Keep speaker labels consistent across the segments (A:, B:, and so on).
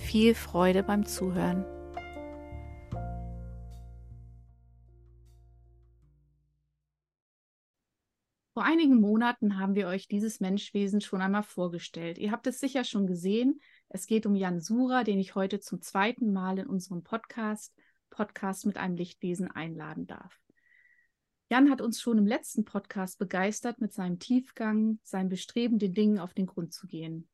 A: viel Freude beim Zuhören. Vor einigen Monaten haben wir euch dieses Menschwesen schon einmal vorgestellt. Ihr habt es sicher schon gesehen, es geht um Jan Sura, den ich heute zum zweiten Mal in unserem Podcast, Podcast mit einem Lichtwesen einladen darf. Jan hat uns schon im letzten Podcast begeistert mit seinem Tiefgang, seinem Bestreben, den Dingen auf den Grund zu gehen.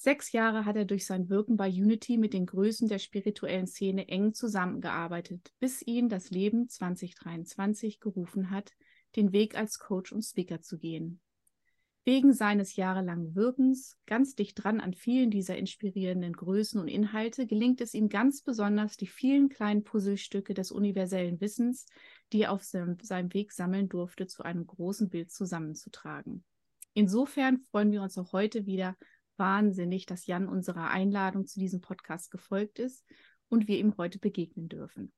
A: Sechs Jahre hat er durch sein Wirken bei Unity mit den Größen der spirituellen Szene eng zusammengearbeitet, bis ihn das Leben 2023 gerufen hat, den Weg als Coach und Speaker zu gehen. Wegen seines jahrelangen Wirkens, ganz dicht dran an vielen dieser inspirierenden Größen und Inhalte, gelingt es ihm ganz besonders, die vielen kleinen Puzzlestücke des universellen Wissens, die er auf seinem, Weg sammeln durfte, zu einem großen Bild zusammenzutragen. Insofern freuen wir uns auch heute wieder wahnsinnig, dass Jan unserer Einladung zu diesem Podcast gefolgt ist und wir ihm heute begegnen dürfen.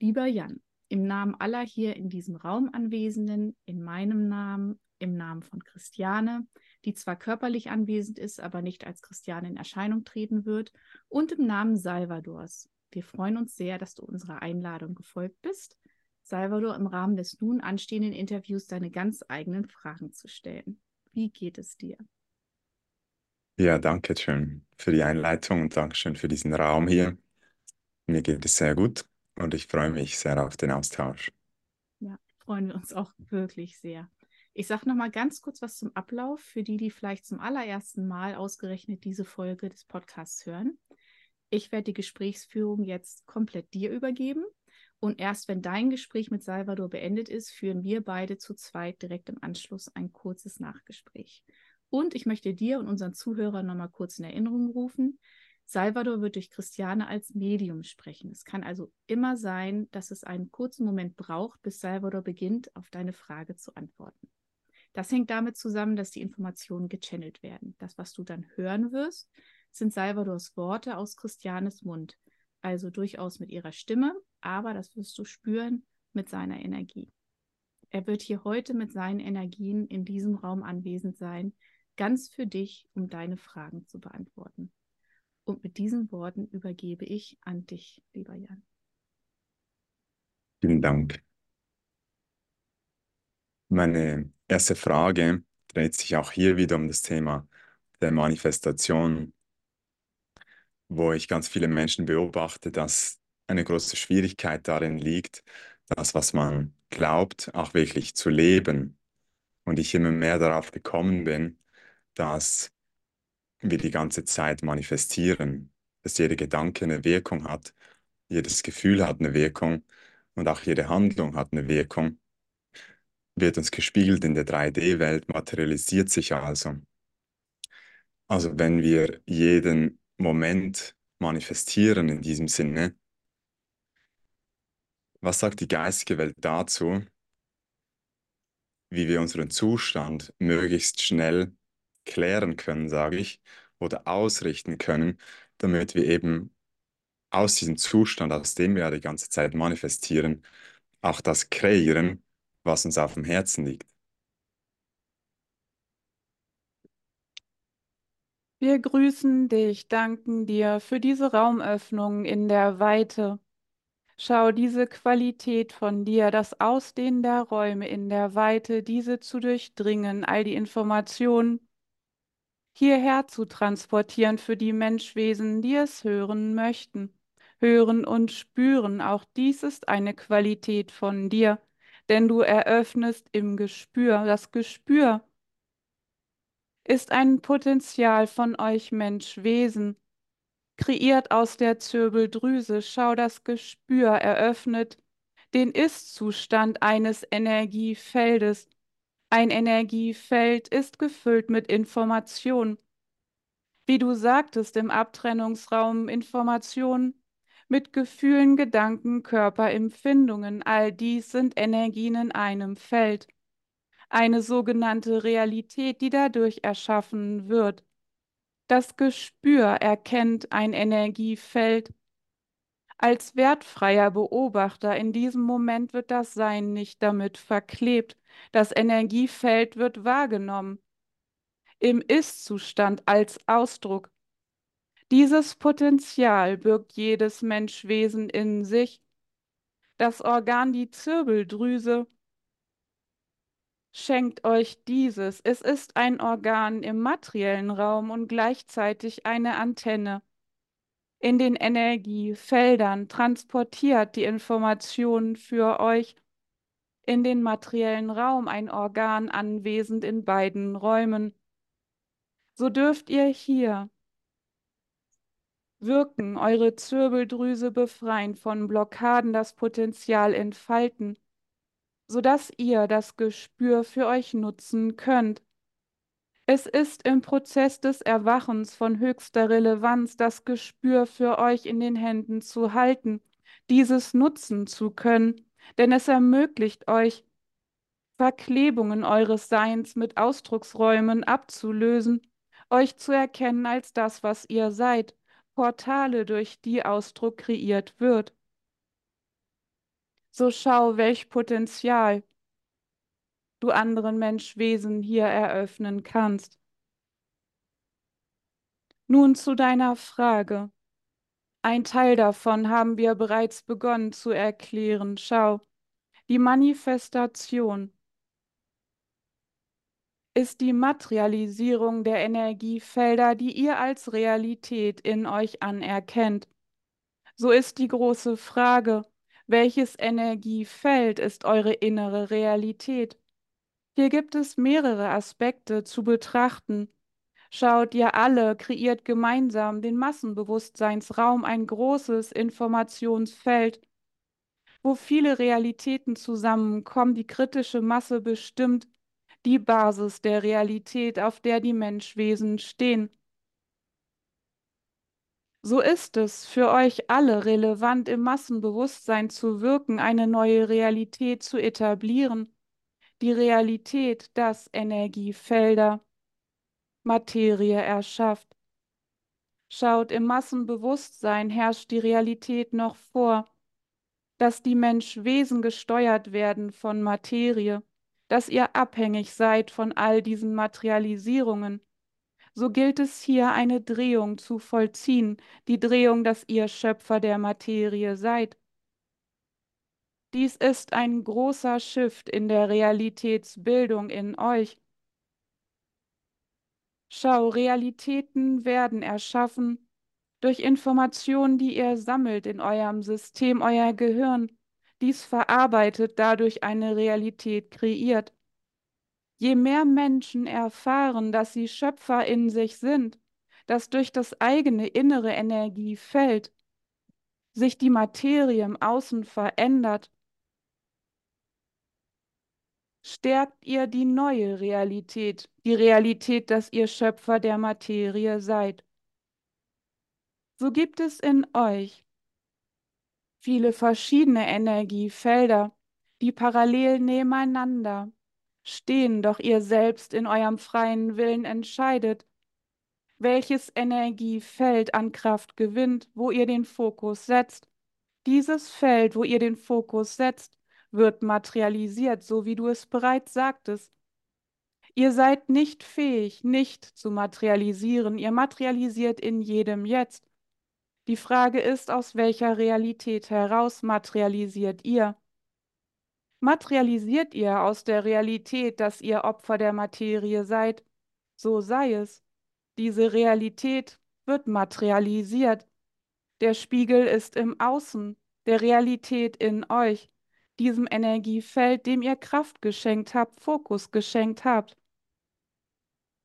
A: Lieber Jan, im Namen aller hier in diesem Raum Anwesenden, in meinem Namen, im Namen von Christiane, die zwar körperlich anwesend ist, aber nicht als Christiane in Erscheinung treten wird, und im Namen Salvadors. Wir freuen uns sehr, dass du unserer Einladung gefolgt bist, Salvador im Rahmen des nun anstehenden Interviews deine ganz eigenen Fragen zu stellen. Wie geht es dir?
B: Ja, danke schön für die Einleitung und danke schön für diesen Raum hier. Mir geht es sehr gut und ich freue mich sehr auf den Austausch.
A: Ja, freuen wir uns auch wirklich sehr. Ich sage noch mal ganz kurz was zum Ablauf für die, die vielleicht zum allerersten Mal ausgerechnet diese Folge des Podcasts hören. Ich werde die Gesprächsführung jetzt komplett dir übergeben. Und erst wenn dein Gespräch mit Salvador beendet ist, führen wir beide zu zweit direkt im Anschluss ein kurzes Nachgespräch. Und ich möchte dir und unseren Zuhörern noch mal kurz in Erinnerung rufen, Salvador wird durch Christiane als Medium sprechen. Es kann also immer sein, dass es einen kurzen Moment braucht, bis Salvador beginnt, auf deine Frage zu antworten. Das hängt damit zusammen, dass die Informationen gechannelt werden. Das, was du dann hören wirst, sind Salvadors Worte aus Christianes Mund. Also durchaus mit ihrer Stimme, aber das wirst du spüren mit seiner Energie. Er wird hier heute mit seinen Energien in diesem Raum anwesend sein, ganz für dich, um deine Fragen zu beantworten. Und mit diesen Worten übergebe ich an dich, lieber Jan.
B: Vielen Dank. Meine erste Frage dreht sich auch hier wieder um das Thema der Manifestation, wo ich ganz viele Menschen beobachte, dass eine große Schwierigkeit darin liegt, das, was man glaubt, auch wirklich zu leben. Und ich immer mehr darauf gekommen bin, dass wir die ganze Zeit manifestieren, dass jeder Gedanke eine Wirkung hat, jedes Gefühl hat eine Wirkung und auch jede Handlung hat eine Wirkung wird uns gespiegelt in der 3D-Welt, materialisiert sich also. Also wenn wir jeden Moment manifestieren in diesem Sinne, was sagt die geistige Welt dazu, wie wir unseren Zustand möglichst schnell klären können, sage ich, oder ausrichten können, damit wir eben aus diesem Zustand, aus dem wir ja die ganze Zeit manifestieren, auch das kreieren, was uns auf dem Herzen liegt.
C: Wir grüßen dich, danken dir für diese Raumöffnung in der Weite. Schau diese Qualität von dir, das Ausdehnen der Räume in der Weite, diese zu durchdringen, all die Informationen, hierher zu transportieren für die Menschwesen, die es hören möchten. Hören und spüren, auch dies ist eine Qualität von dir, denn du eröffnest im Gespür. Das Gespür ist ein Potenzial von euch Menschwesen, kreiert aus der Zirbeldrüse. Schau, das Gespür eröffnet den Ist-Zustand eines Energiefeldes. Ein Energiefeld ist gefüllt mit Information. Wie du sagtest, im Abtrennungsraum Information mit Gefühlen, Gedanken, Körper, Empfindungen. All dies sind Energien in einem Feld. Eine sogenannte Realität, die dadurch erschaffen wird. Das Gespür erkennt ein Energiefeld als wertfreier Beobachter. In diesem Moment wird das Sein nicht damit verklebt. Das Energiefeld wird wahrgenommen. Im Ist-Zustand als Ausdruck. Dieses Potenzial birgt jedes Menschwesen in sich. Das Organ, die Zirbeldrüse, schenkt euch dieses. Es ist ein Organ im materiellen Raum und gleichzeitig eine Antenne. In den Energiefeldern transportiert die Information für euch in den materiellen Raum ein Organ anwesend in beiden Räumen. So dürft ihr hier wirken, eure Zirbeldrüse befreien, von Blockaden das Potenzial entfalten sodass ihr das Gespür für euch nutzen könnt. Es ist im Prozess des Erwachens von höchster Relevanz, das Gespür für euch in den Händen zu halten, dieses nutzen zu können, denn es ermöglicht euch, Verklebungen eures Seins mit Ausdrucksräumen abzulösen, euch zu erkennen als das, was ihr seid, Portale, durch die Ausdruck kreiert wird. So schau, welch Potenzial du anderen Menschwesen hier eröffnen kannst. Nun zu deiner Frage. Ein Teil davon haben wir bereits begonnen zu erklären. Schau, die Manifestation ist die Materialisierung der Energiefelder, die ihr als Realität in euch anerkennt. So ist die große Frage, welches Energiefeld ist eure innere Realität? Hier gibt es mehrere Aspekte zu betrachten. Schaut ihr alle, kreiert gemeinsam den Massenbewusstseinsraum ein großes Informationsfeld, wo viele Realitäten zusammenkommen, die kritische Masse bestimmt die Basis der Realität, auf der die Menschwesen stehen. So ist es für euch alle relevant, im Massenbewusstsein zu wirken, eine neue Realität zu etablieren. Die Realität, dass Energiefelder Materie erschafft. Schaut, im Massenbewusstsein herrscht die Realität noch vor, dass die Menschwesen gesteuert werden von Materie, dass ihr abhängig seid von all diesen Materialisierungen so gilt es hier eine Drehung zu vollziehen, die Drehung, dass ihr Schöpfer der Materie seid. Dies ist ein großer Shift in der Realitätsbildung in euch. Schau, Realitäten werden erschaffen durch Informationen, die ihr sammelt in eurem System, euer Gehirn. Dies verarbeitet, dadurch eine Realität kreiert. Je mehr Menschen erfahren, dass sie Schöpfer in sich sind, dass durch das eigene innere Energiefeld sich die Materie im Außen verändert, stärkt ihr die neue Realität, die Realität, dass ihr Schöpfer der Materie seid. So gibt es in euch viele verschiedene Energiefelder, die parallel nebeneinander stehen, doch ihr selbst in eurem freien Willen entscheidet, welches Energiefeld an Kraft gewinnt, wo ihr den Fokus setzt. Dieses Feld, wo ihr den Fokus setzt, wird materialisiert, so wie du es bereits sagtest. Ihr seid nicht fähig, nicht zu materialisieren. Ihr materialisiert in jedem Jetzt. Die Frage ist, aus welcher Realität heraus materialisiert ihr? Materialisiert ihr aus der Realität, dass ihr Opfer der Materie seid, so sei es. Diese Realität wird materialisiert. Der Spiegel ist im Außen, der Realität in euch, diesem Energiefeld, dem ihr Kraft geschenkt habt, Fokus geschenkt habt.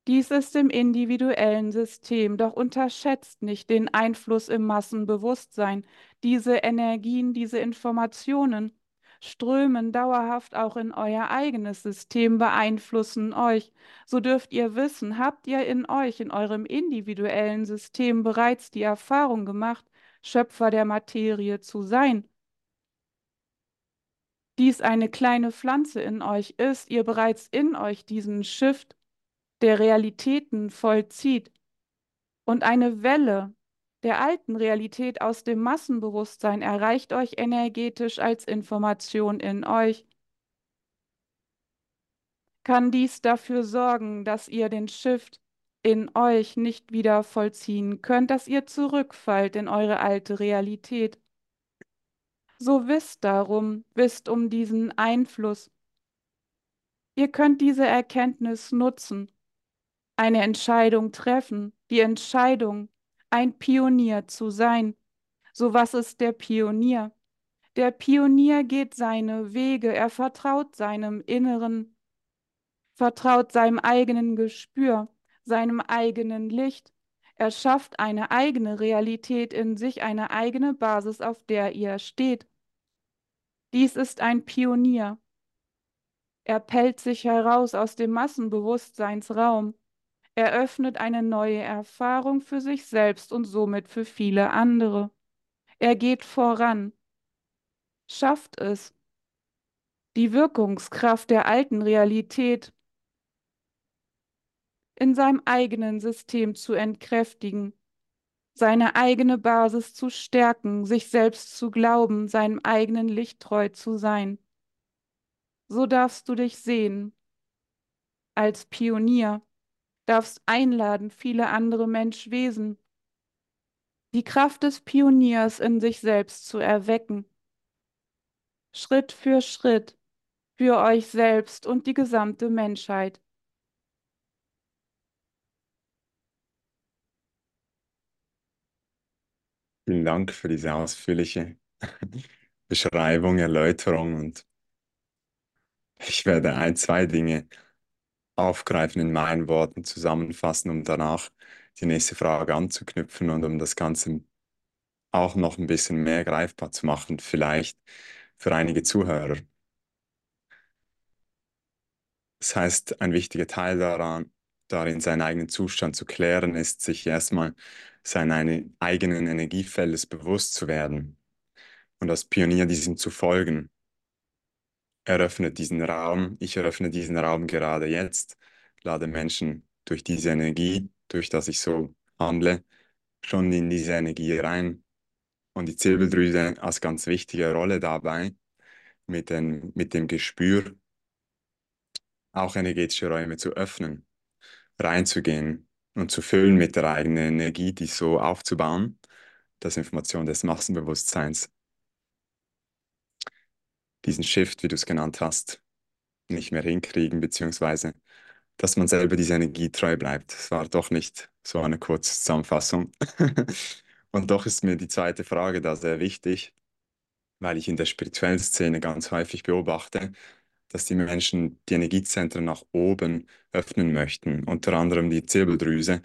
C: Dies ist im individuellen System, doch unterschätzt nicht den Einfluss im Massenbewusstsein. Diese Energien, diese Informationen strömen dauerhaft auch in euer eigenes System, beeinflussen euch. So dürft ihr wissen, habt ihr in euch, in eurem individuellen System bereits die Erfahrung gemacht, Schöpfer der Materie zu sein. Dies eine kleine Pflanze in euch ist, ihr bereits in euch diesen Shift der Realitäten vollzieht und eine Welle der alten Realität aus dem Massenbewusstsein erreicht euch energetisch als Information in euch, kann dies dafür sorgen, dass ihr den Shift in euch nicht wieder vollziehen könnt, dass ihr zurückfallt in eure alte Realität. So wisst darum, wisst um diesen Einfluss. Ihr könnt diese Erkenntnis nutzen, eine Entscheidung treffen, die Entscheidung, ein Pionier zu sein. So was ist der Pionier? Der Pionier geht seine Wege, er vertraut seinem Inneren, vertraut seinem eigenen Gespür, seinem eigenen Licht. Er schafft eine eigene Realität in sich, eine eigene Basis, auf der er steht. Dies ist ein Pionier. Er pellt sich heraus aus dem Massenbewusstseinsraum eröffnet eine neue Erfahrung für sich selbst und somit für viele andere. Er geht voran, schafft es, die Wirkungskraft der alten Realität in seinem eigenen System zu entkräftigen, seine eigene Basis zu stärken, sich selbst zu glauben, seinem eigenen Licht treu zu sein. So darfst du dich sehen als Pionier darfst einladen, viele andere Menschwesen, die Kraft des Pioniers in sich selbst zu erwecken. Schritt für Schritt für euch selbst und die gesamte Menschheit.
B: Dank für diese ausführliche Beschreibung, Erläuterung und ich werde ein, zwei Dinge aufgreifen, in meinen Worten zusammenfassen, um danach die nächste Frage anzuknüpfen und um das Ganze auch noch ein bisschen mehr greifbar zu machen, vielleicht für einige Zuhörer. Das heißt, ein wichtiger Teil daran, darin, seinen eigenen Zustand zu klären, ist, sich erstmal seinen eigenen Energiefeldes bewusst zu werden und als Pionier diesem zu folgen. Eröffnet diesen Raum, ich eröffne diesen Raum gerade jetzt, lade Menschen durch diese Energie, durch das ich so handle, schon in diese Energie rein. Und die Zirbeldrüse als ganz wichtige Rolle dabei, mit, den, mit dem Gespür, auch energetische Räume zu öffnen, reinzugehen und zu füllen mit der eigenen Energie, die so aufzubauen, dass Information des Massenbewusstseins diesen Shift, wie du es genannt hast, nicht mehr hinkriegen, beziehungsweise dass man selber diese Energie treu bleibt. Es war doch nicht so eine kurze Zusammenfassung. Und doch ist mir die zweite Frage da sehr wichtig, weil ich in der spirituellen Szene ganz häufig beobachte, dass die Menschen die Energiezentren nach oben öffnen möchten, unter anderem die Zirbeldrüse,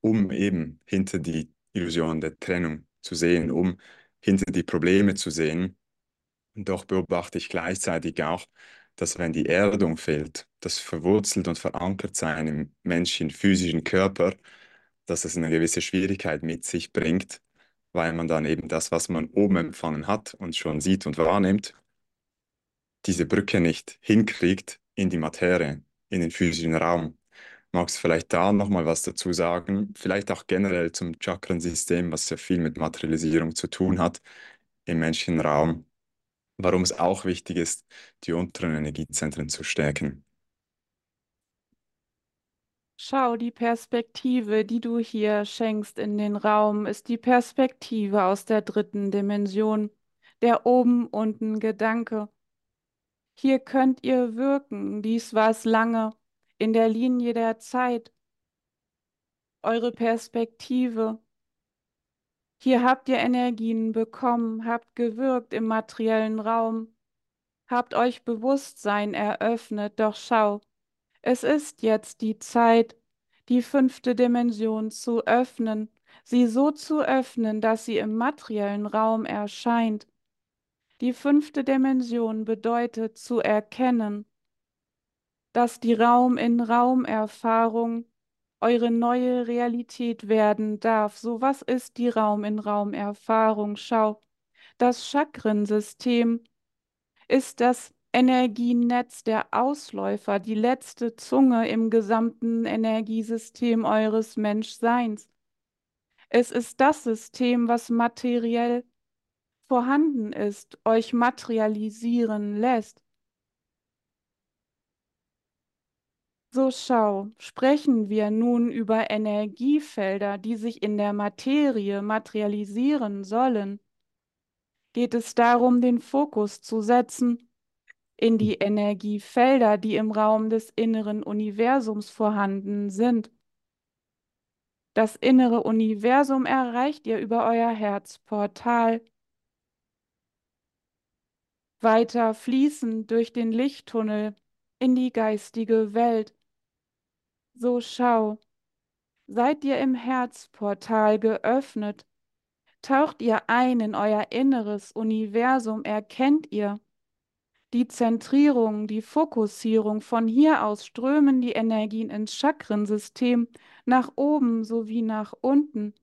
B: um eben hinter die Illusion der Trennung zu sehen, um hinter die Probleme zu sehen. Doch beobachte ich gleichzeitig auch, dass wenn die Erdung fehlt, das verwurzelt und verankert sein im menschlichen physischen Körper, dass es eine gewisse Schwierigkeit mit sich bringt, weil man dann eben das, was man oben empfangen hat und schon sieht und wahrnimmt, diese Brücke nicht hinkriegt in die Materie, in den physischen Raum. Magst du vielleicht da nochmal was dazu sagen? Vielleicht auch generell zum Chakrensystem, was sehr viel mit Materialisierung zu tun hat im menschlichen Raum warum es auch wichtig ist, die unteren Energiezentren zu stärken.
C: Schau, die Perspektive, die du hier schenkst in den Raum, ist die Perspektive aus der dritten Dimension, der oben-unten Gedanke. Hier könnt ihr wirken, dies war es lange, in der Linie der Zeit. eure Perspektive. Hier habt ihr Energien bekommen, habt gewirkt im materiellen Raum, habt euch Bewusstsein eröffnet, doch schau, es ist jetzt die Zeit, die fünfte Dimension zu öffnen, sie so zu öffnen, dass sie im materiellen Raum erscheint. Die fünfte Dimension bedeutet zu erkennen, dass die Raum-in-Raum-Erfahrung eure neue Realität werden darf. So was ist die Raum-in-Raum-Erfahrung? Schau, das Chakrensystem ist das Energienetz der Ausläufer, die letzte Zunge im gesamten Energiesystem eures Menschseins. Es ist das System, was materiell vorhanden ist, euch materialisieren lässt. So schau, sprechen wir nun über Energiefelder, die sich in der Materie materialisieren sollen. Geht es darum, den Fokus zu setzen in die Energiefelder, die im Raum des inneren Universums vorhanden sind. Das innere Universum erreicht ihr über euer Herzportal. Weiter fließend durch den Lichttunnel in die geistige Welt. So schau, seid ihr im Herzportal geöffnet, taucht ihr ein in euer inneres Universum, erkennt ihr die Zentrierung, die Fokussierung. Von hier aus strömen die Energien ins Chakrensystem nach oben sowie nach unten.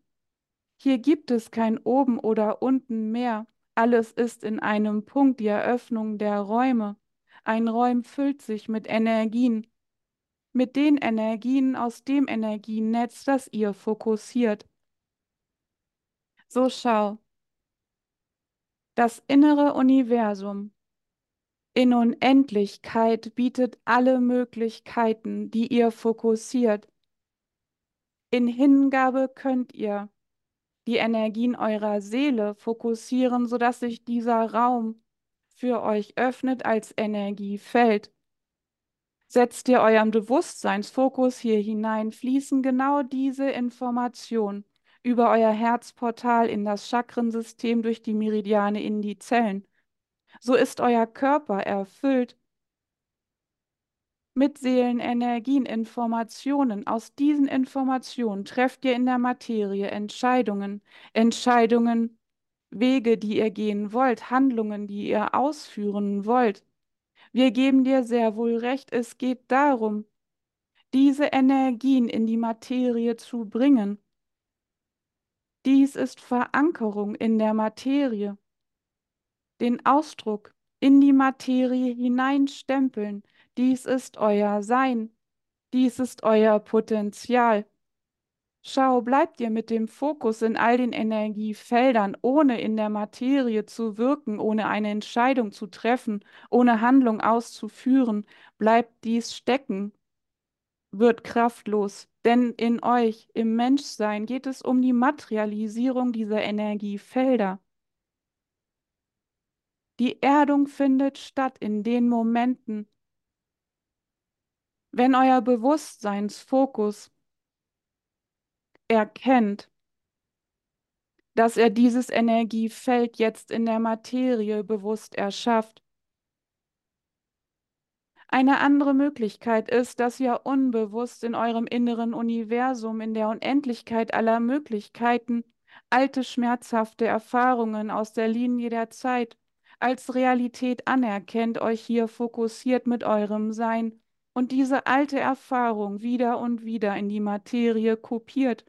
C: Hier gibt es kein oben oder unten mehr. Alles ist in einem Punkt, die Eröffnung der Räume. Ein Raum füllt sich mit Energien, mit den Energien aus dem Energienetz, das ihr fokussiert. So schau. Das innere Universum in Unendlichkeit bietet alle Möglichkeiten, die ihr fokussiert. In Hingabe könnt ihr die Energien eurer Seele fokussieren, sodass sich dieser Raum für euch öffnet als Energiefeld. Setzt ihr euren Bewusstseinsfokus hier hinein, fließen genau diese Informationen über euer Herzportal in das Chakrensystem durch die Meridiane in die Zellen. So ist euer Körper erfüllt mit Seelenenergien, Informationen. Aus diesen Informationen trefft ihr in der Materie Entscheidungen, Entscheidungen, Wege, die ihr gehen wollt, Handlungen, die ihr ausführen wollt. Wir geben dir sehr wohl recht, es geht darum, diese Energien in die Materie zu bringen. Dies ist Verankerung in der Materie. Den Ausdruck in die Materie hineinstempeln, dies ist euer Sein, dies ist euer Potenzial. Schau, bleibt ihr mit dem Fokus in all den Energiefeldern, ohne in der Materie zu wirken, ohne eine Entscheidung zu treffen, ohne Handlung auszuführen, bleibt dies stecken, wird kraftlos. Denn in euch, im Menschsein, geht es um die Materialisierung dieser Energiefelder. Die Erdung findet statt in den Momenten, wenn euer Bewusstseinsfokus erkennt, dass er dieses Energiefeld jetzt in der Materie bewusst erschafft. Eine andere Möglichkeit ist, dass ihr unbewusst in eurem inneren Universum, in der Unendlichkeit aller Möglichkeiten, alte schmerzhafte Erfahrungen aus der Linie der Zeit als Realität anerkennt, euch hier fokussiert mit eurem Sein und diese alte Erfahrung wieder und wieder in die Materie kopiert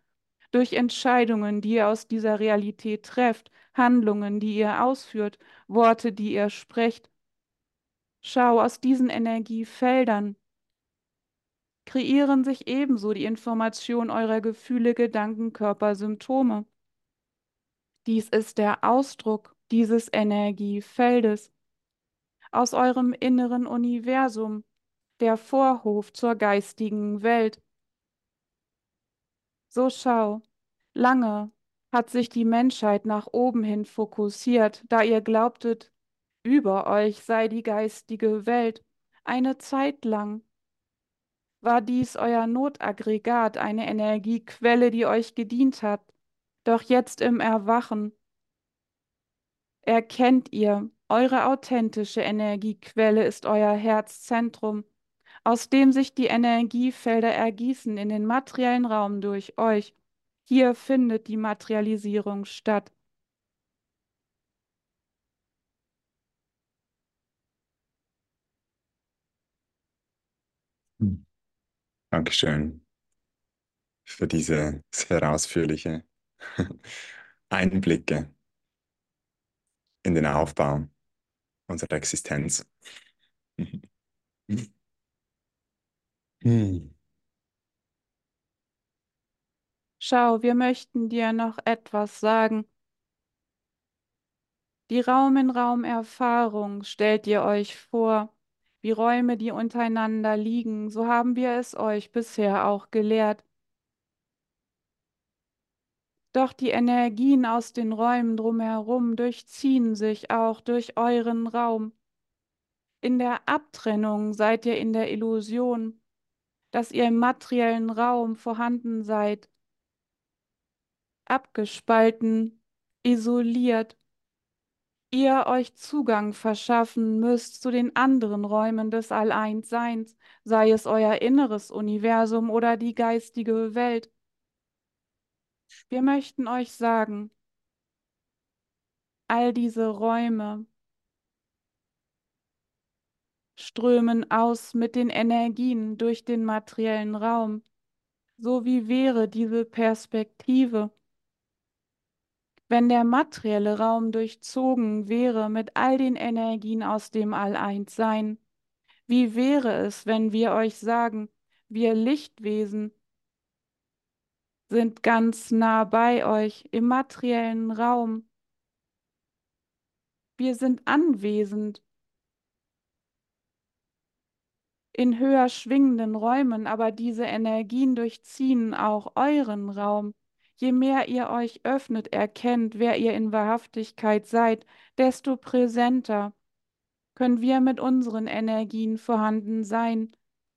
C: durch Entscheidungen, die ihr aus dieser Realität trefft, Handlungen, die ihr ausführt, Worte, die ihr sprecht. Schau, aus diesen Energiefeldern kreieren sich ebenso die Information eurer Gefühle, Gedanken, Körper, Symptome. Dies ist der Ausdruck dieses Energiefeldes aus eurem inneren Universum, der Vorhof zur geistigen Welt. So schau, lange hat sich die Menschheit nach oben hin fokussiert, da ihr glaubtet, über euch sei die geistige Welt. Eine Zeit lang war dies euer Notaggregat, eine Energiequelle, die euch gedient hat. Doch jetzt im Erwachen erkennt ihr, eure authentische Energiequelle ist euer Herzzentrum, aus dem sich die Energiefelder ergießen in den materiellen Raum durch euch. Hier findet die Materialisierung statt.
B: Hm. Dankeschön für diese sehr ausführliche Einblicke in den Aufbau unserer Existenz. Hm.
C: Schau, wir möchten dir noch etwas sagen. Die Raum-in-Raum-Erfahrung stellt ihr euch vor, wie Räume, die untereinander liegen, so haben wir es euch bisher auch gelehrt. Doch die Energien aus den Räumen drumherum durchziehen sich auch durch euren Raum. In der Abtrennung seid ihr in der Illusion, dass ihr im materiellen Raum vorhanden seid, abgespalten, isoliert, ihr euch Zugang verschaffen müsst zu den anderen Räumen des Alleinsseins, sei es euer inneres Universum oder die geistige Welt. Wir möchten euch sagen, all diese Räume strömen aus mit den Energien durch den materiellen Raum, so wie wäre diese Perspektive. Wenn der materielle Raum durchzogen wäre mit all den Energien aus dem All-Eins-Sein, wie wäre es, wenn wir euch sagen, wir Lichtwesen sind ganz nah bei euch im materiellen Raum. Wir sind anwesend in höher schwingenden Räumen, aber diese Energien durchziehen auch euren Raum. Je mehr ihr euch öffnet, erkennt, wer ihr in Wahrhaftigkeit seid, desto präsenter können wir mit unseren Energien vorhanden sein,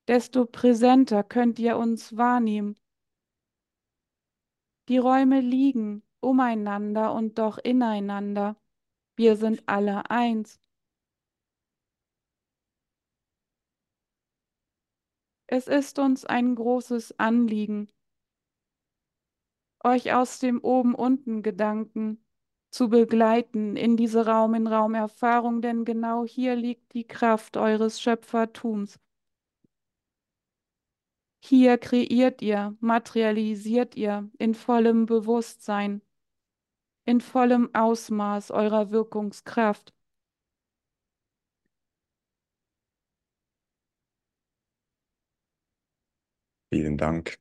C: desto präsenter könnt ihr uns wahrnehmen. Die Räume liegen umeinander und doch ineinander. Wir sind alle eins. Es ist uns ein großes Anliegen, euch aus dem Oben-Unten-Gedanken zu begleiten in diese Raum-in-Raum-Erfahrung, denn genau hier liegt die Kraft eures Schöpfertums. Hier kreiert ihr, materialisiert ihr in vollem Bewusstsein, in vollem Ausmaß eurer Wirkungskraft.
B: Vielen Dank.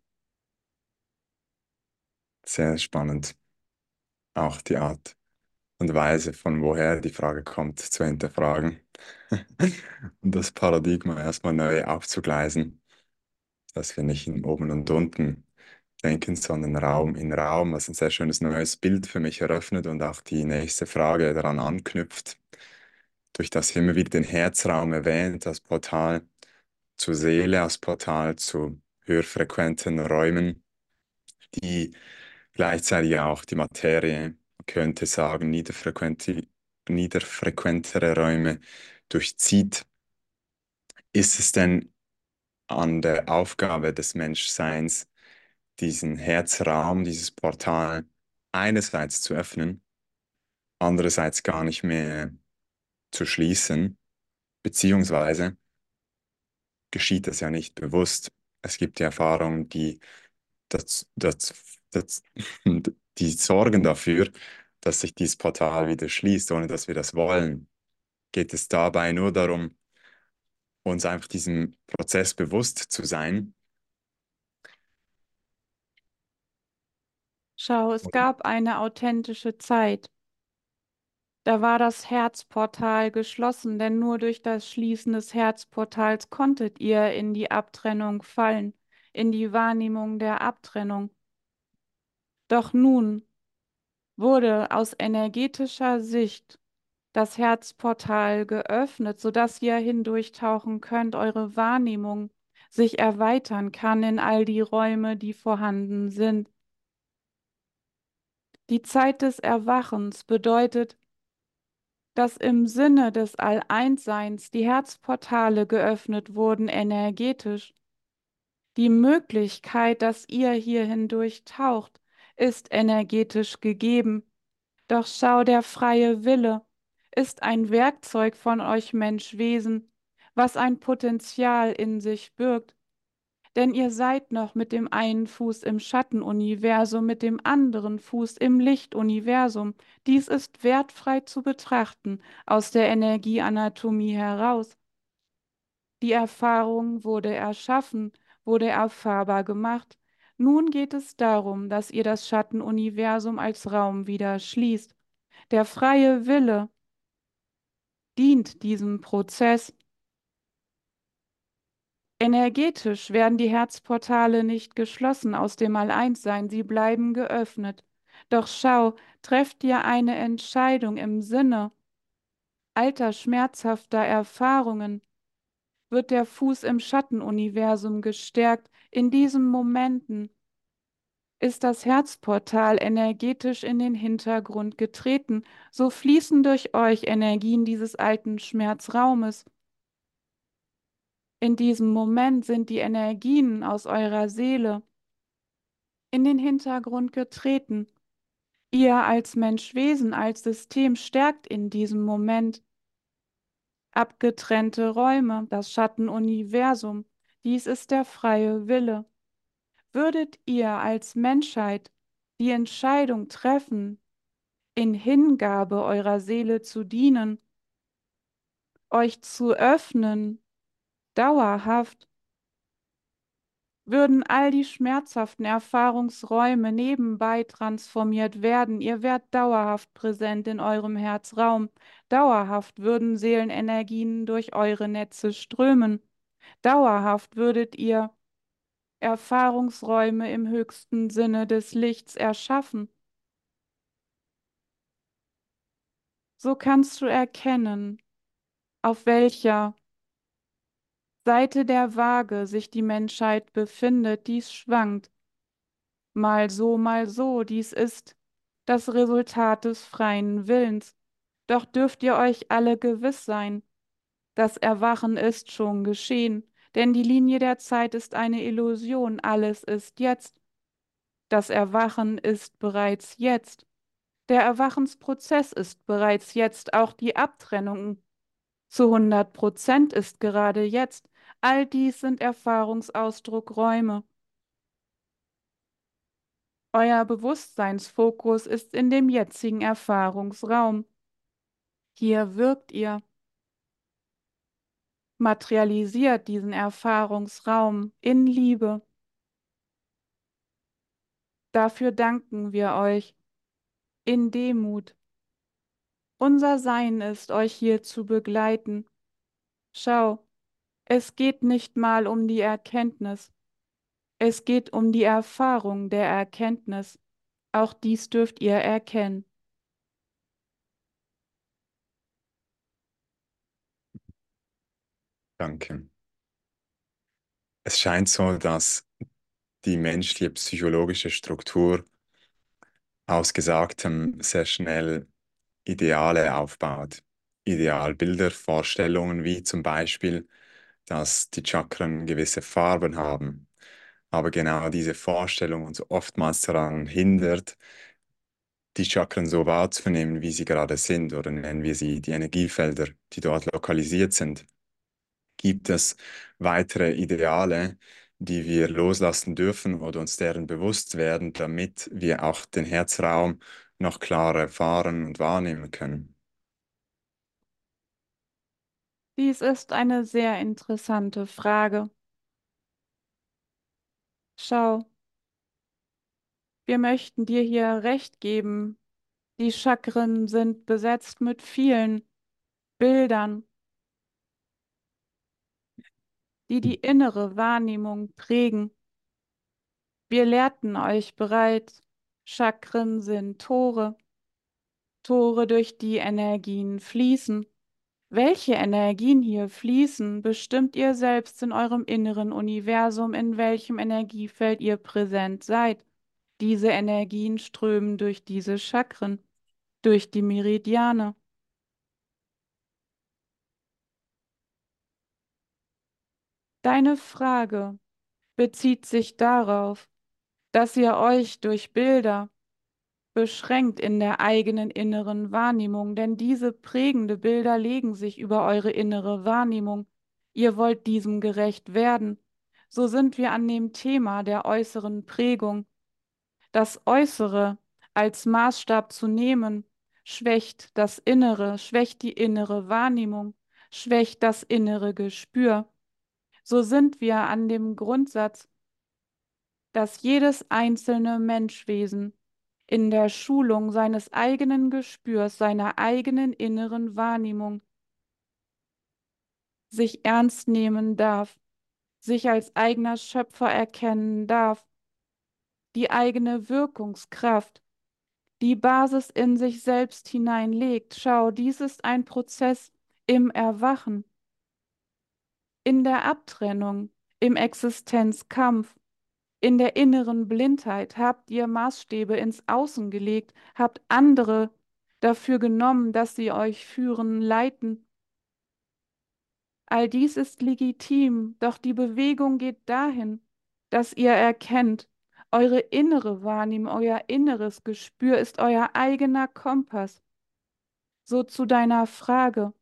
B: Sehr spannend. Auch die Art und Weise, von woher die Frage kommt, zu hinterfragen und das Paradigma erstmal neu aufzugleisen dass wir nicht in oben und unten denken, sondern Raum in Raum, was ein sehr schönes neues Bild für mich eröffnet und auch die nächste Frage daran anknüpft. Durch das immer wieder den Herzraum erwähnt, das Portal zur Seele, das Portal zu höherfrequenten Räumen, die gleichzeitig auch die Materie, könnte sagen, niederfrequente, niederfrequentere Räume durchzieht. Ist es denn an der Aufgabe des Menschseins, diesen Herzraum, dieses Portal einerseits zu öffnen, andererseits gar nicht mehr zu schließen, beziehungsweise geschieht das ja nicht bewusst. Es gibt die Erfahrungen, die, das, das, das, die sorgen dafür, dass sich dieses Portal wieder schließt, ohne dass wir das wollen. Geht es dabei nur darum, uns einfach diesem Prozess bewusst zu sein.
C: Schau, es gab eine authentische Zeit. Da war das Herzportal geschlossen, denn nur durch das Schließen des Herzportals konntet ihr in die Abtrennung fallen, in die Wahrnehmung der Abtrennung. Doch nun wurde aus energetischer Sicht das Herzportal geöffnet, sodass ihr hindurchtauchen könnt. Eure Wahrnehmung sich erweitern kann in all die Räume, die vorhanden sind. Die Zeit des Erwachens bedeutet, dass im Sinne des All-Eins-Seins die Herzportale geöffnet wurden energetisch. Die Möglichkeit, dass ihr hier hindurch taucht, ist energetisch gegeben. Doch schau, der freie Wille ist ein Werkzeug von euch Menschwesen, was ein Potenzial in sich birgt. Denn ihr seid noch mit dem einen Fuß im Schattenuniversum, mit dem anderen Fuß im Lichtuniversum. Dies ist wertfrei zu betrachten aus der Energieanatomie heraus. Die Erfahrung wurde erschaffen, wurde erfahrbar gemacht. Nun geht es darum, dass ihr das Schattenuniversum als Raum wieder schließt. Der freie Wille dient diesem Prozess. Energetisch werden die Herzportale nicht geschlossen aus dem All-Eins-Sein, sie bleiben geöffnet. Doch schau, trefft dir eine Entscheidung im Sinne alter schmerzhafter Erfahrungen, wird der Fuß im Schattenuniversum gestärkt. In diesen Momenten ist das Herzportal energetisch in den Hintergrund getreten, so fließen durch euch Energien dieses alten Schmerzraumes. In diesem Moment sind die Energien aus eurer Seele in den Hintergrund getreten. Ihr als Menschwesen, als System stärkt in diesem Moment abgetrennte Räume, das Schattenuniversum. Dies ist der freie Wille. Würdet ihr als Menschheit die Entscheidung treffen, in Hingabe eurer Seele zu dienen, euch zu öffnen, dauerhaft, würden all die schmerzhaften Erfahrungsräume nebenbei transformiert werden. Ihr werdet dauerhaft präsent in eurem Herzraum. Dauerhaft würden Seelenenergien durch eure Netze strömen. Dauerhaft würdet ihr Erfahrungsräume im höchsten Sinne des Lichts erschaffen. So kannst du erkennen, auf welcher Seite der Waage sich die Menschheit befindet, dies schwankt. Mal so, mal so, dies ist das Resultat des freien Willens. Doch dürft ihr euch alle gewiss sein, das Erwachen ist schon geschehen, denn die Linie der Zeit ist eine Illusion, alles ist jetzt. Das Erwachen ist bereits jetzt. Der Erwachensprozess ist bereits jetzt, auch die Abtrennung zu 100 Prozent ist gerade jetzt. All dies sind Erfahrungsausdruckräume. Euer Bewusstseinsfokus ist in dem jetzigen Erfahrungsraum. Hier wirkt ihr. Materialisiert diesen Erfahrungsraum in Liebe. Dafür danken wir euch in Demut. Unser Sein ist euch hier zu begleiten. Schau, es geht nicht mal um die Erkenntnis. Es geht um die Erfahrung der Erkenntnis. Auch dies dürft ihr erkennen.
B: Danke. Es scheint so, dass die menschliche psychologische Struktur aus Gesagtem sehr schnell Ideale aufbaut. Idealbilder, Vorstellungen wie zum Beispiel, dass die Chakren gewisse Farben haben. Aber genau diese Vorstellung uns oftmals daran hindert, die Chakren so wahrzunehmen, wie sie gerade sind, oder nennen wir sie die Energiefelder, die dort lokalisiert sind. Gibt es weitere Ideale, die wir loslassen dürfen oder uns deren bewusst werden, damit wir auch den Herzraum noch klarer erfahren und wahrnehmen können?
C: Dies ist eine sehr interessante Frage. Schau, wir möchten dir hier recht geben. Die Chakren sind besetzt mit vielen Bildern, die die innere Wahrnehmung prägen. Wir lehrten euch bereits, Chakren sind Tore, Tore, durch die Energien fließen. Welche Energien hier fließen, bestimmt ihr selbst in eurem inneren Universum, in welchem Energiefeld ihr präsent seid. Diese Energien strömen durch diese Chakren, durch die Meridiane. Deine Frage bezieht sich darauf, dass ihr euch durch Bilder beschränkt in der eigenen inneren Wahrnehmung, denn diese prägende Bilder legen sich über eure innere Wahrnehmung. Ihr wollt diesem gerecht werden. So sind wir an dem Thema der äußeren Prägung. Das Äußere als Maßstab zu nehmen, schwächt das Innere, schwächt die innere Wahrnehmung, schwächt das innere Gespür. So sind wir an dem Grundsatz, dass jedes einzelne Menschwesen in der Schulung seines eigenen Gespürs, seiner eigenen inneren Wahrnehmung sich ernst nehmen darf, sich als eigener Schöpfer erkennen darf, die eigene Wirkungskraft, die Basis in sich selbst hineinlegt. Schau, dies ist ein Prozess im Erwachen, in der Abtrennung, im Existenzkampf, in der inneren Blindheit habt ihr Maßstäbe ins Außen gelegt, habt andere dafür genommen, dass sie euch führen, leiten. All dies ist legitim, doch die Bewegung geht dahin, dass ihr erkennt, eure innere Wahrnehmung, euer inneres Gespür ist euer eigener Kompass. So zu deiner Frage.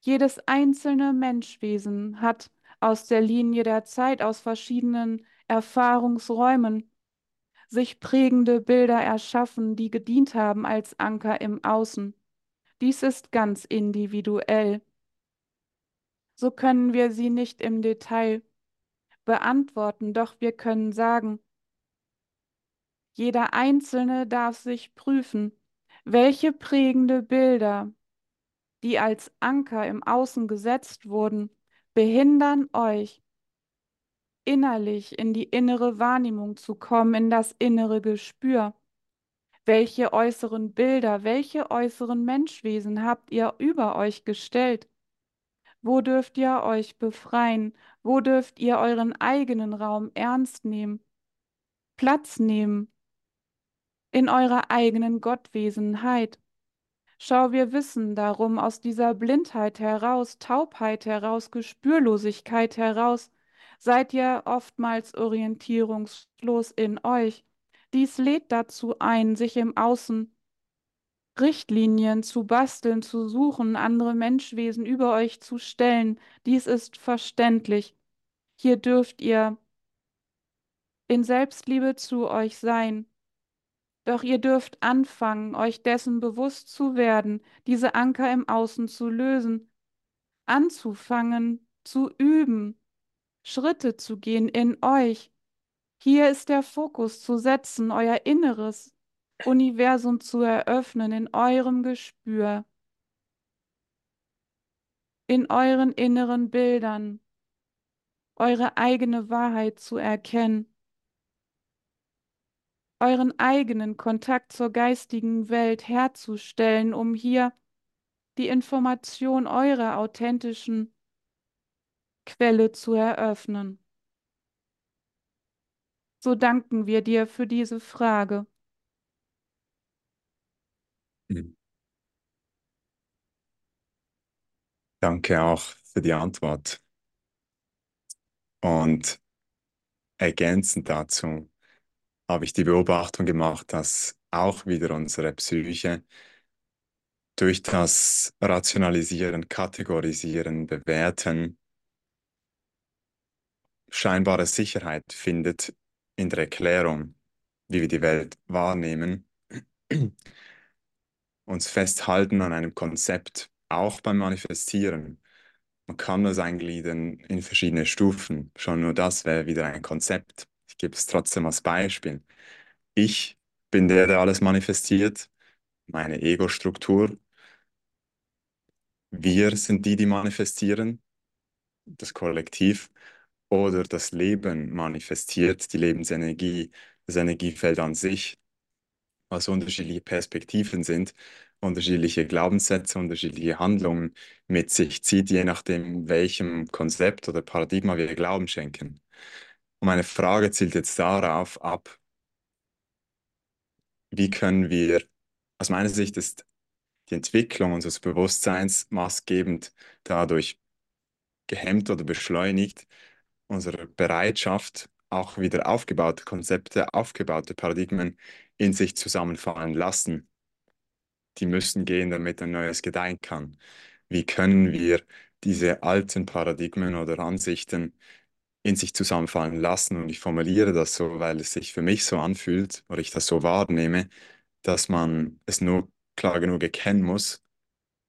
C: Jedes einzelne Menschwesen hat aus der Linie der Zeit, aus verschiedenen Erfahrungsräumen sich prägende Bilder erschaffen, die gedient haben als Anker im Außen. Dies ist ganz individuell. So können wir sie nicht im Detail beantworten, doch wir können sagen, jeder Einzelne darf sich prüfen, welche prägende Bilder, die als Anker im Außen gesetzt wurden, behindern euch innerlich in die innere Wahrnehmung zu kommen, in das innere Gespür. Welche äußeren Bilder, welche äußeren Menschwesen habt ihr über euch gestellt? Wo dürft ihr euch befreien? Wo dürft ihr euren eigenen Raum ernst nehmen? Platz nehmen in eurer eigenen Gottwesenheit. Schau, wir wissen darum aus dieser Blindheit heraus, Taubheit heraus, Gespürlosigkeit heraus, seid ihr oftmals orientierungslos in euch. Dies lädt dazu ein, sich im Außen Richtlinien zu basteln, zu suchen, andere Menschwesen über euch zu stellen. Dies ist verständlich. Hier dürft ihr in Selbstliebe zu euch sein. Doch ihr dürft anfangen, euch dessen bewusst zu werden, diese Anker im Außen zu lösen, anzufangen, zu üben, Schritte zu gehen in euch. Hier ist der Fokus zu setzen, euer inneres Universum zu eröffnen in eurem Gespür, in euren inneren Bildern, eure eigene Wahrheit zu erkennen, euren eigenen Kontakt zur geistigen Welt herzustellen, um hier die Information eurer authentischen Quelle zu eröffnen. So danken wir dir für diese Frage.
B: Hm. Danke auch für die Antwort. Und ergänzend dazu habe ich die Beobachtung gemacht, dass auch wieder unsere Psyche durch das Rationalisieren, Kategorisieren, Bewerten scheinbare Sicherheit findet in der Erklärung, wie wir die Welt wahrnehmen, uns festhalten an einem Konzept, auch beim Manifestieren. Man kann das eingliedern in verschiedene Stufen. Schon nur das wäre wieder ein Konzept. Ich gebe es trotzdem als Beispiel. Ich bin der, der alles manifestiert, meine Ego-Struktur. Wir sind die, die manifestieren, das Kollektiv oder das Leben manifestiert, die Lebensenergie, das Energiefeld an sich, was unterschiedliche Perspektiven sind. unterschiedliche Glaubenssätze, unterschiedliche Handlungen mit sich zieht, je nachdem, welchem Konzept oder Paradigma wir Glauben schenken. Und meine Frage zielt jetzt darauf ab, wie können wir, aus meiner Sicht ist die Entwicklung unseres Bewusstseins maßgebend dadurch gehemmt oder beschleunigt, unsere Bereitschaft, auch wieder aufgebaute Konzepte, aufgebaute Paradigmen in sich zusammenfallen lassen. Die müssen gehen, damit ein neues gedeihen kann. Wie können wir diese alten Paradigmen oder Ansichten in sich zusammenfallen lassen? Und ich formuliere das so, weil es sich für mich so anfühlt, oder ich das so wahrnehme, dass man es nur klar genug erkennen muss,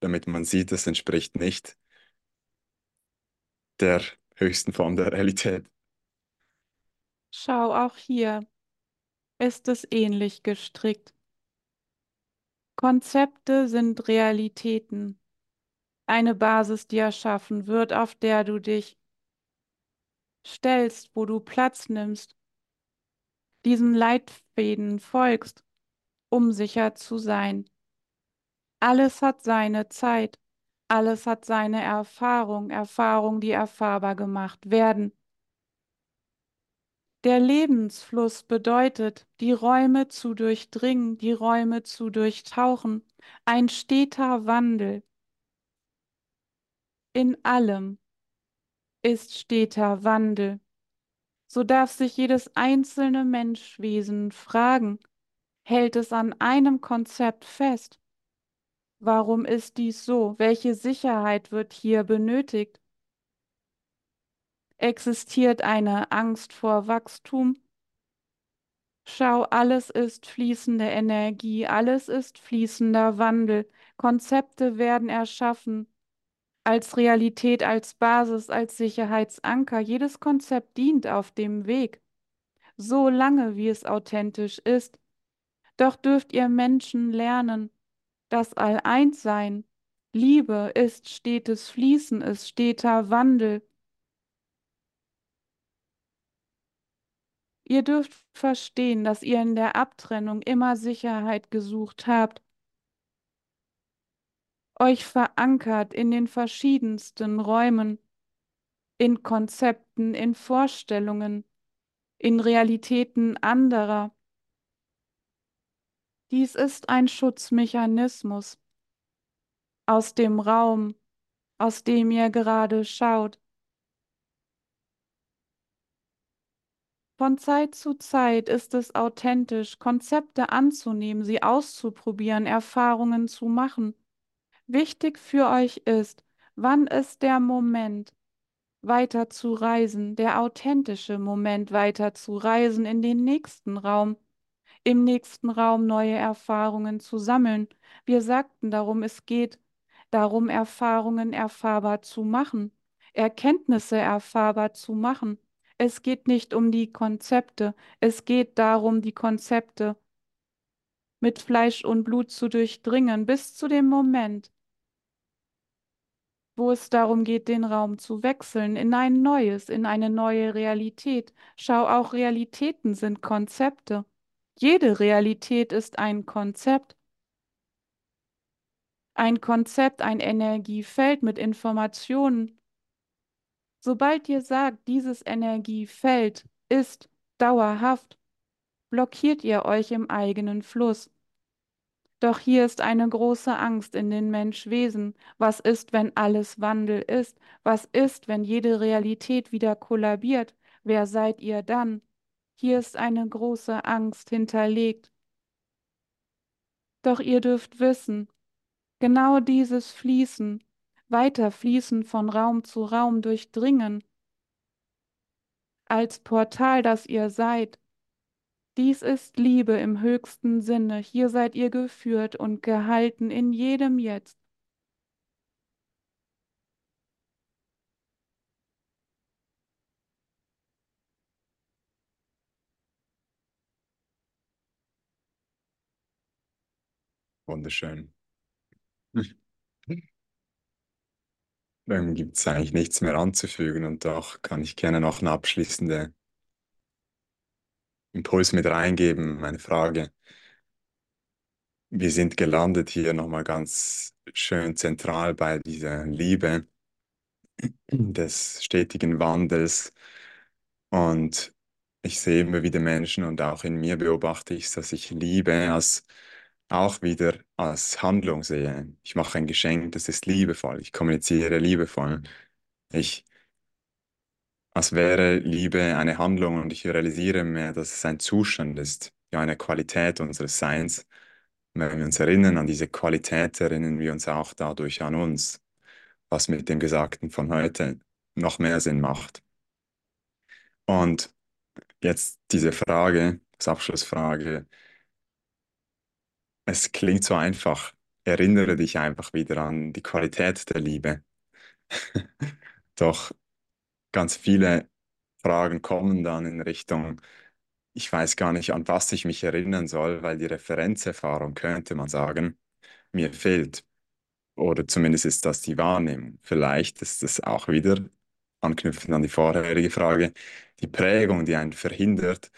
B: damit man sieht, es entspricht nicht der höchsten Form der Realität.
C: Schau, auch hier ist es ähnlich gestrickt. Konzepte sind Realitäten, eine Basis, die erschaffen wird, auf der du dich stellst, wo du Platz nimmst, diesen Leitfäden folgst, um sicher zu sein. Alles hat seine Zeit, alles hat seine Erfahrung, Erfahrung, die erfahrbar gemacht werden. Der Lebensfluss bedeutet, die Räume zu durchdringen, die Räume zu durchtauchen, ein steter Wandel. In allem ist steter Wandel. So darf sich jedes einzelne Menschwesen fragen, hält es an einem Konzept fest? Warum ist dies so? Welche Sicherheit wird hier benötigt? Existiert eine Angst vor Wachstum? Schau, alles ist fließende Energie, alles ist fließender Wandel. Konzepte werden erschaffen als Realität, als Basis, als Sicherheitsanker. Jedes Konzept dient auf dem Weg, so lange wie es authentisch ist. Doch dürft ihr Menschen lernen, das All-Eins-Sein, Liebe ist stetes Fließen, ist steter Wandel. Ihr dürft verstehen, dass ihr in der Abtrennung immer Sicherheit gesucht habt, euch verankert in den verschiedensten Räumen, in Konzepten, in Vorstellungen, in Realitäten anderer. Dies ist ein Schutzmechanismus aus dem Raum, aus dem ihr gerade schaut. Von Zeit zu Zeit ist es authentisch, Konzepte anzunehmen, sie auszuprobieren, Erfahrungen zu machen. Wichtig für euch ist, wann ist der Moment, weiter zu reisen, der authentische Moment, weiter zu reisen in den nächsten Raum, im nächsten Raum neue Erfahrungen zu sammeln. Wir sagten darum, es geht darum, Erfahrungen erfahrbar zu machen, Erkenntnisse erfahrbar zu machen. Es geht nicht um die Konzepte, es geht darum, die Konzepte mit Fleisch und Blut zu durchdringen, bis zu dem Moment, wo es darum geht, den Raum zu wechseln in ein neues, in eine neue Realität. Schau, auch Realitäten sind Konzepte. Jede Realität ist ein Konzept. Ein Konzept, ein Energiefeld mit Informationen, Sobald ihr sagt, dieses Energiefeld ist dauerhaft, blockiert ihr euch im eigenen Fluss. Doch hier ist eine große Angst in den Menschwesen. Was ist, wenn alles Wandel ist? Was ist, wenn jede Realität wieder kollabiert? Wer seid ihr dann? Hier ist eine große Angst hinterlegt. Doch ihr dürft wissen, genau dieses Fließen Weiterfließen von Raum zu Raum durchdringen. Als Portal, das ihr seid. Dies ist Liebe im höchsten Sinne. Hier seid ihr geführt und gehalten in jedem Jetzt.
B: Wunderschön. Dann gibt es eigentlich nichts mehr anzufügen und doch kann ich gerne noch eine abschließende Impuls mit reingeben, meine Frage. wir sind gelandet hier nochmal ganz schön zentral bei dieser Liebe des stetigen Wandels. Und ich sehe immer wieder Menschen und auch in mir beobachte ich, dass ich Liebe als auch wieder als Handlung sehe. Ich mache ein Geschenk, das ist liebevoll. Ich kommuniziere liebevoll. Ich, als wäre Liebe eine Handlung und ich realisiere mehr, dass es ein Zustand ist, ja eine Qualität unseres Seins. Wenn wir uns erinnern an diese Qualität, erinnern wir uns auch dadurch an uns, was mit dem Gesagten von heute noch mehr Sinn macht. Und jetzt diese Frage, als Abschlussfrage, es klingt so einfach. Erinnere dich einfach wieder an die Qualität der Liebe. Doch ganz viele Fragen kommen dann in Richtung, ich weiß gar nicht, an was ich mich erinnern soll, weil die Referenzerfahrung, könnte man sagen, mir fehlt. Oder zumindest ist das die Wahrnehmung. Vielleicht ist es auch wieder, anknüpfend an die vorherige Frage, die Prägung, die einen verhindert,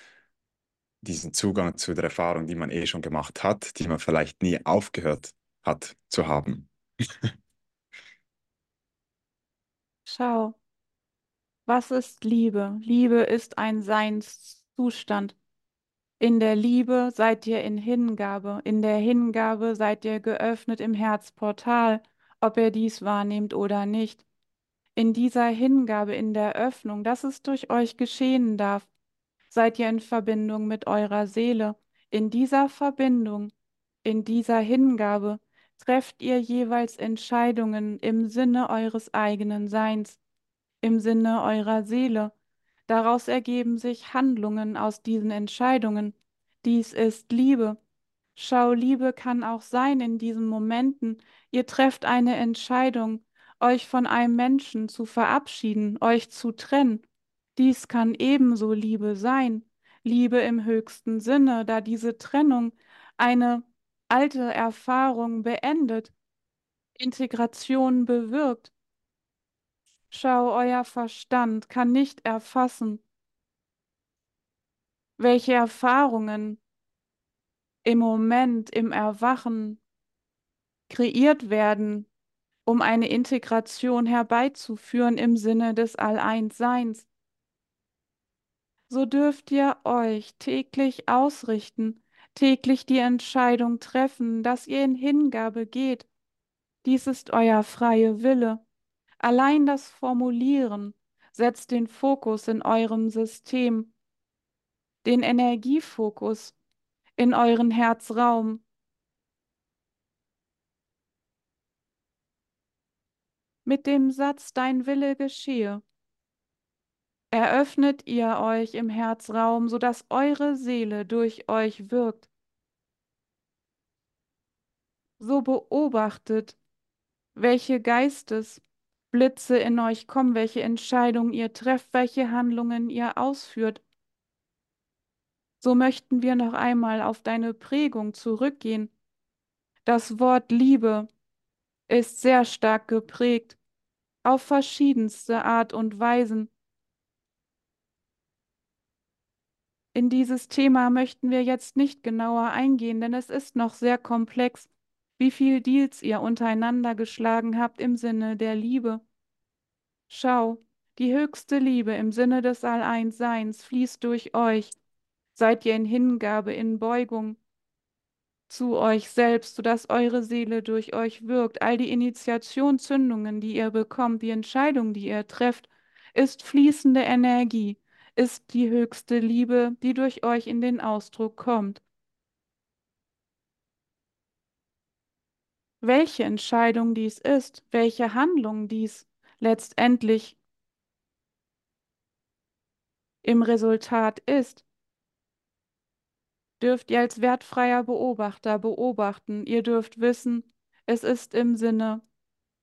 B: diesen Zugang zu der Erfahrung, die man eh schon gemacht hat, die man vielleicht nie aufgehört hat zu haben.
C: Schau, was ist Liebe? Liebe ist ein Seinszustand. In der Liebe seid ihr in Hingabe, in der Hingabe seid ihr geöffnet im Herzportal, ob ihr dies wahrnehmt oder nicht. In dieser Hingabe, in der Öffnung, dass es durch euch geschehen darf, seid ihr in Verbindung mit eurer Seele. In dieser Verbindung, in dieser Hingabe trefft ihr jeweils Entscheidungen im Sinne eures eigenen Seins, im Sinne eurer Seele. Daraus ergeben sich Handlungen aus diesen Entscheidungen. Dies ist Liebe. Schau, Liebe kann auch sein in diesen Momenten. Ihr trefft eine Entscheidung, euch von einem Menschen zu verabschieden, euch zu trennen. Dies kann ebenso Liebe sein, Liebe im höchsten Sinne, da diese Trennung eine alte Erfahrung beendet, Integration bewirkt. Schau, euer Verstand kann nicht erfassen, welche Erfahrungen im Moment, im Erwachen kreiert werden, um eine Integration herbeizuführen im Sinne des All-Eins-Seins so dürft ihr euch täglich ausrichten, täglich die Entscheidung treffen, dass ihr in Hingabe geht. Dies ist euer freie Wille. Allein das Formulieren setzt den Fokus in eurem System, den Energiefokus in euren Herzraum. Mit dem Satz Dein Wille geschehe eröffnet ihr euch im Herzraum, sodass eure Seele durch euch wirkt. So beobachtet, welche Geistesblitze in euch kommen, welche Entscheidungen ihr trefft, welche Handlungen ihr ausführt. So möchten wir noch einmal auf deine Prägung zurückgehen. Das Wort Liebe ist sehr stark geprägt, auf verschiedenste Art und Weisen. In dieses Thema möchten wir jetzt nicht genauer eingehen, denn es ist noch sehr komplex, wie viel Deals ihr untereinander geschlagen habt im Sinne der Liebe. Schau, die höchste Liebe im Sinne des All-Eins-Seins fließt durch euch. Seid ihr in Hingabe, in Beugung zu euch selbst, sodass eure Seele durch euch wirkt. All die Initiationszündungen, die ihr bekommt, die Entscheidung, die ihr trefft, ist fließende Energie ist die höchste Liebe, die durch euch in den Ausdruck kommt. Welche Entscheidung dies ist, welche Handlung dies letztendlich im Resultat ist, dürft ihr als wertfreier Beobachter beobachten. Ihr dürft wissen, es ist im Sinne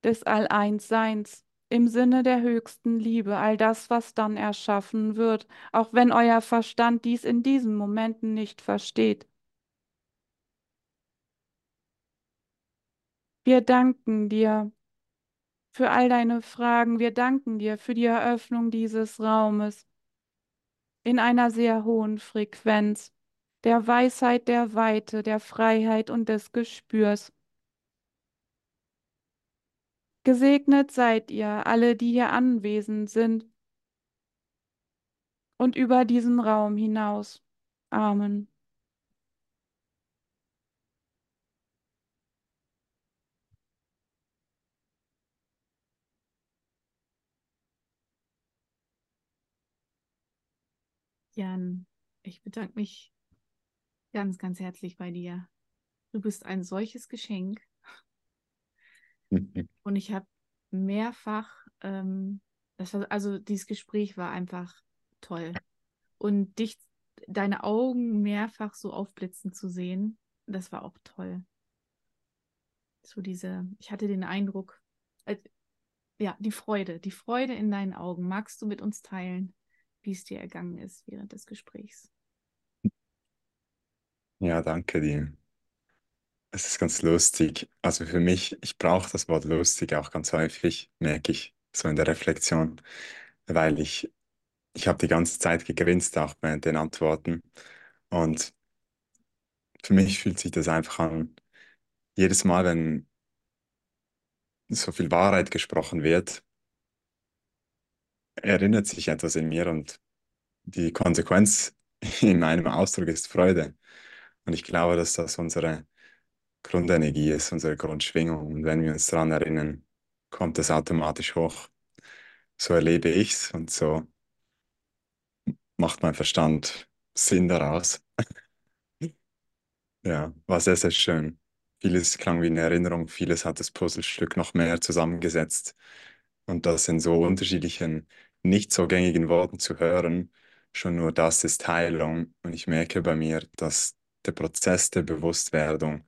C: des All-Eins-Seins im Sinne der höchsten Liebe, all das, was dann erschaffen wird, auch wenn euer Verstand dies in diesen Momenten nicht versteht. Wir danken dir für all deine Fragen, wir danken dir für die Eröffnung dieses Raumes in einer sehr hohen Frequenz der Weisheit, der Weite, der Freiheit und des Gespürs. Gesegnet seid ihr, alle, die hier anwesend sind und über diesen Raum hinaus. Amen.
A: Jan, ich bedanke mich ganz, ganz herzlich bei dir. Du bist ein solches Geschenk. Und ich habe mehrfach, ähm, das war, also dieses Gespräch war einfach toll. Und dich, deine Augen mehrfach so aufblitzen zu sehen, das war auch toll. So diese, ich hatte den Eindruck, äh, ja, die Freude, die Freude in deinen Augen. Magst du mit uns teilen, wie es dir ergangen ist während des Gesprächs?
B: Ja, danke dir. Es ist ganz lustig. Also für mich, ich brauche das Wort lustig auch ganz häufig, merke ich, so in der Reflexion, weil ich, ich habe die ganze Zeit gegrinst, auch bei den Antworten. Und für mich fühlt sich das einfach an, jedes Mal, wenn so viel Wahrheit gesprochen wird, erinnert sich etwas in mir und die Konsequenz in meinem Ausdruck ist Freude. Und ich glaube, dass das unsere Grundenergie ist, unsere Grundschwingung. Und wenn wir uns daran erinnern, kommt es automatisch hoch. So erlebe ich es und so macht mein Verstand Sinn daraus. ja, war sehr, sehr schön. Vieles klang wie eine Erinnerung, vieles hat das Puzzlestück noch mehr zusammengesetzt. Und das in so unterschiedlichen, nicht so gängigen Worten zu hören, schon nur das ist Heilung. Und ich merke bei mir, dass der Prozess der Bewusstwerdung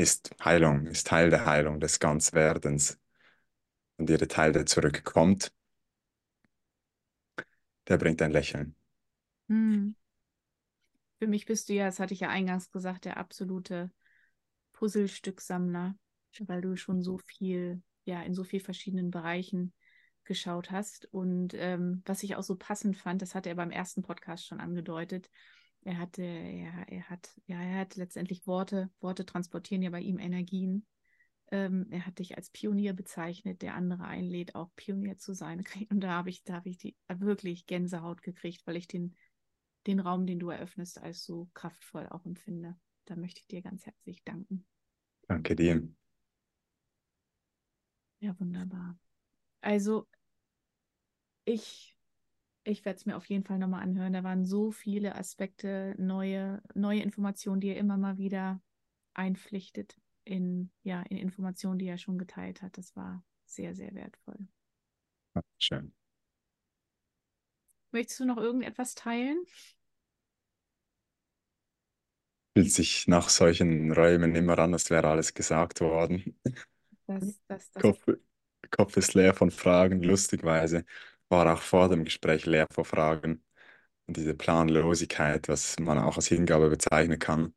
B: ist Heilung, ist Teil der Heilung des Ganzwerdens. Und jeder Teil, der zurückkommt, der bringt ein Lächeln.
A: Hm. Für mich bist du ja, das hatte ich ja eingangs gesagt, der absolute Puzzlestücksammler, weil du schon so viel, ja, in so vielen verschiedenen Bereichen geschaut hast. Und ähm, was ich auch so passend fand, das hat er beim ersten Podcast schon angedeutet, er hatte, ja, er hat, ja, er hat letztendlich Worte, Worte transportieren ja bei ihm Energien. Ähm, er hat dich als Pionier bezeichnet, der andere einlädt, auch Pionier zu sein. Und da habe ich, da habe ich die wirklich Gänsehaut gekriegt, weil ich den, den Raum, den du eröffnest, als so kraftvoll auch empfinde. Da möchte ich dir ganz herzlich danken.
B: Danke dir.
A: Ja, wunderbar. Also, ich ich werde es mir auf jeden Fall nochmal anhören. Da waren so viele Aspekte, neue, neue Informationen, die er immer mal wieder einpflichtet in, ja, in Informationen, die er schon geteilt hat. Das war sehr, sehr wertvoll.
B: Schön.
A: Möchtest du noch irgendetwas teilen?
B: Fühlt sich nach solchen Räumen immer an, als wäre alles gesagt worden.
A: Das, das, das.
B: Kopf, Kopf ist leer von Fragen, lustigweise war auch vor dem Gespräch leer vor Fragen. Und diese Planlosigkeit, was man auch als Hingabe bezeichnen kann,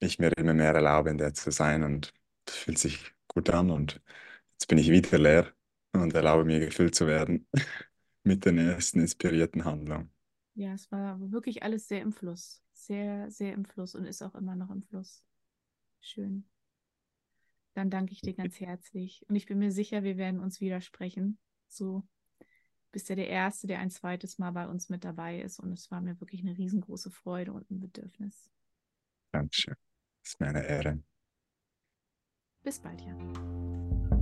B: ich mir immer mehr erlaube, in der zu sein und das fühlt sich gut an und jetzt bin ich wieder leer und erlaube mir gefüllt zu werden mit den ersten inspirierten Handlungen.
A: Ja, es war wirklich alles sehr im Fluss, sehr, sehr im Fluss und ist auch immer noch im Fluss. Schön. Dann danke ich dir ganz herzlich und ich bin mir sicher, wir werden uns widersprechen. So bist ja der Erste, der ein zweites Mal bei uns mit dabei ist. Und es war mir wirklich eine riesengroße Freude und ein Bedürfnis.
B: Dankeschön. Das ist mir eine Ehre.
A: Bis bald, ja.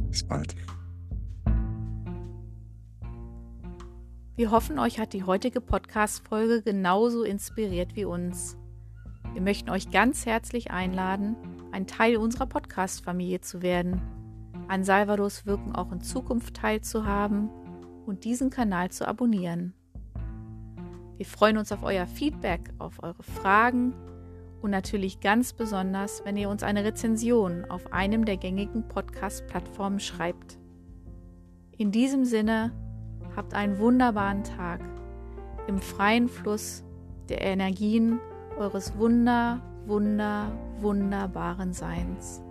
B: Bis bald.
A: Wir hoffen, euch hat die heutige Podcast-Folge genauso inspiriert wie uns. Wir möchten euch ganz herzlich einladen, ein Teil unserer Podcast-Familie zu werden, an Salvados Wirken auch in Zukunft teilzuhaben und diesen Kanal zu abonnieren. Wir freuen uns auf euer Feedback, auf eure Fragen und natürlich ganz besonders, wenn ihr uns eine Rezension auf einem der gängigen Podcast-Plattformen schreibt. In diesem Sinne, habt einen wunderbaren Tag im freien Fluss der Energien eures wunder, wunder, wunderbaren Seins.